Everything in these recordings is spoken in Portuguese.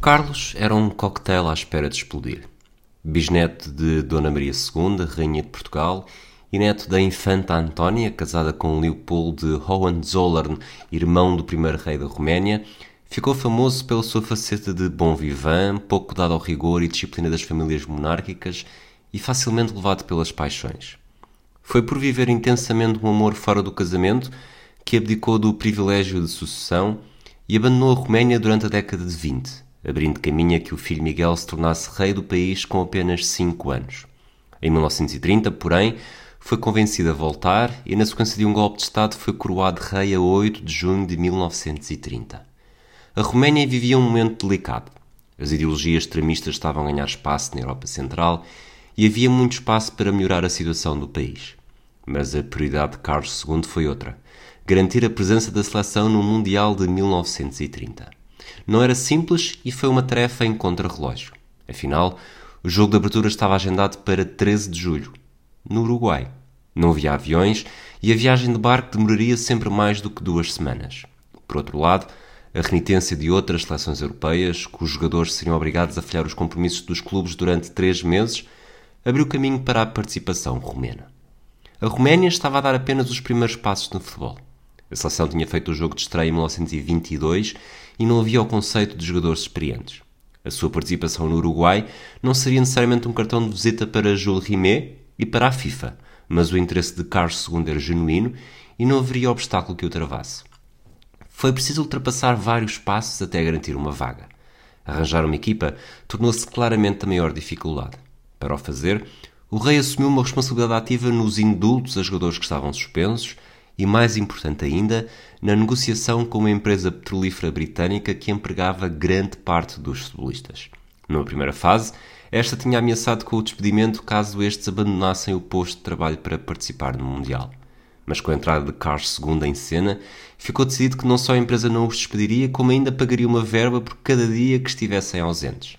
Carlos era um coquetel à espera de explodir. Bisneto de Dona Maria II, Rainha de Portugal, e neto da infanta Antónia, casada com Leopold de Hohenzollern, irmão do primeiro rei da Roménia, ficou famoso pela sua faceta de bom vivant, pouco dado ao rigor e disciplina das famílias monárquicas e facilmente levado pelas paixões. Foi por viver intensamente um amor fora do casamento que abdicou do privilégio de sucessão e abandonou a Roménia durante a década de 20, abrindo caminho a que o filho Miguel se tornasse rei do país com apenas 5 anos. Em 1930, porém, foi convencido a voltar e, na sequência de um golpe de Estado, foi coroado rei a 8 de junho de 1930. A Roménia vivia um momento delicado. As ideologias extremistas estavam a ganhar espaço na Europa Central e havia muito espaço para melhorar a situação do país. Mas a prioridade de Carlos II foi outra: garantir a presença da seleção no Mundial de 1930. Não era simples e foi uma tarefa em contrarrelógio. Afinal, o jogo de abertura estava agendado para 13 de julho, no Uruguai. Não havia aviões e a viagem de barco demoraria sempre mais do que duas semanas. Por outro lado, a renitência de outras seleções europeias, cujos jogadores seriam obrigados a falhar os compromissos dos clubes durante três meses, abriu caminho para a participação romena. A Roménia estava a dar apenas os primeiros passos no futebol. A seleção tinha feito o jogo de estreia em 1922 e não havia o conceito de jogadores experientes. A sua participação no Uruguai não seria necessariamente um cartão de visita para Jules Rimet e para a FIFA, mas o interesse de Carlos II era genuíno e não haveria obstáculo que o travasse. Foi preciso ultrapassar vários passos até garantir uma vaga. Arranjar uma equipa tornou-se claramente a maior dificuldade. Para o fazer, o rei assumiu uma responsabilidade ativa nos indultos a jogadores que estavam suspensos e, mais importante ainda, na negociação com uma empresa petrolífera britânica que empregava grande parte dos futebolistas. Numa primeira fase, esta tinha ameaçado com o despedimento caso estes abandonassem o posto de trabalho para participar no Mundial. Mas com a entrada de Carlos II em cena, ficou decidido que não só a empresa não os despediria, como ainda pagaria uma verba por cada dia que estivessem ausentes.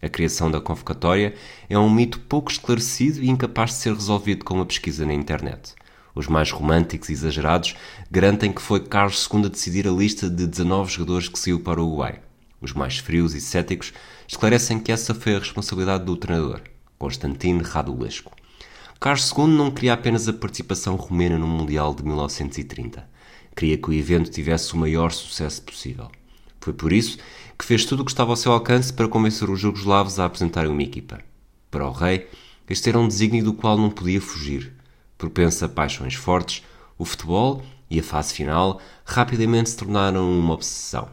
A criação da convocatória é um mito pouco esclarecido e incapaz de ser resolvido com uma pesquisa na internet. Os mais românticos e exagerados garantem que foi Carlos II a decidir a lista de 19 jogadores que saiu para o Uruguai. Os mais frios e céticos esclarecem que essa foi a responsabilidade do treinador, Constantino Radulesco. Carlos II não queria apenas a participação romena no Mundial de 1930. Queria que o evento tivesse o maior sucesso possível. Foi por isso que fez tudo o que estava ao seu alcance para convencer os jugoslavos a apresentarem uma equipa. Para o rei, este era um desígnio do qual não podia fugir. Propensa a paixões fortes, o futebol e a fase final rapidamente se tornaram uma obsessão.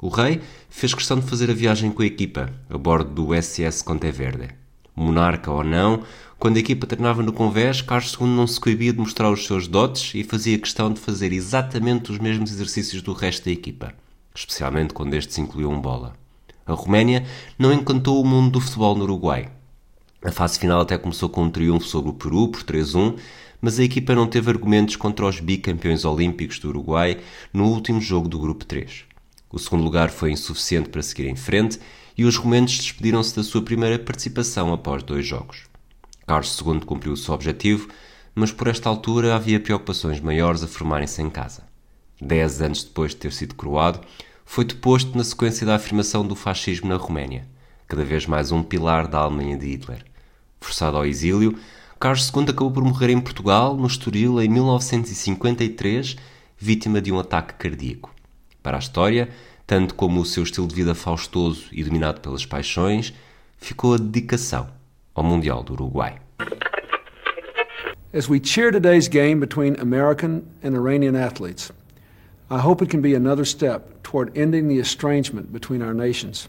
O rei fez questão de fazer a viagem com a equipa, a bordo do SS Conteverde. Monarca ou não, quando a equipa treinava no Convés, Carlos II não se coibia de mostrar os seus dotes e fazia questão de fazer exatamente os mesmos exercícios do resto da equipa, especialmente quando estes incluíam bola. A Roménia não encantou o mundo do futebol no Uruguai. A fase final até começou com um triunfo sobre o Peru por 3-1, mas a equipa não teve argumentos contra os bicampeões olímpicos do Uruguai no último jogo do grupo 3. O segundo lugar foi insuficiente para seguir em frente e os romanos despediram-se da sua primeira participação após dois jogos. Carlos II cumpriu o seu objetivo, mas por esta altura havia preocupações maiores a formarem-se em casa. Dez anos depois de ter sido coroado, foi deposto na sequência da afirmação do fascismo na Roménia, cada vez mais um pilar da Alemanha de Hitler. Forçado ao exílio, Carlos II acabou por morrer em Portugal, no Estoril, em 1953, vítima de um ataque cardíaco. Para a história, tanto como o seu estilo de vida faustoso e dominado pelas paixões, ficou a dedicação ao Mundial do Uruguai. As we cheer today's game between American and Iranian athletes, I hope it can be another step toward ending the estrangement between our nations.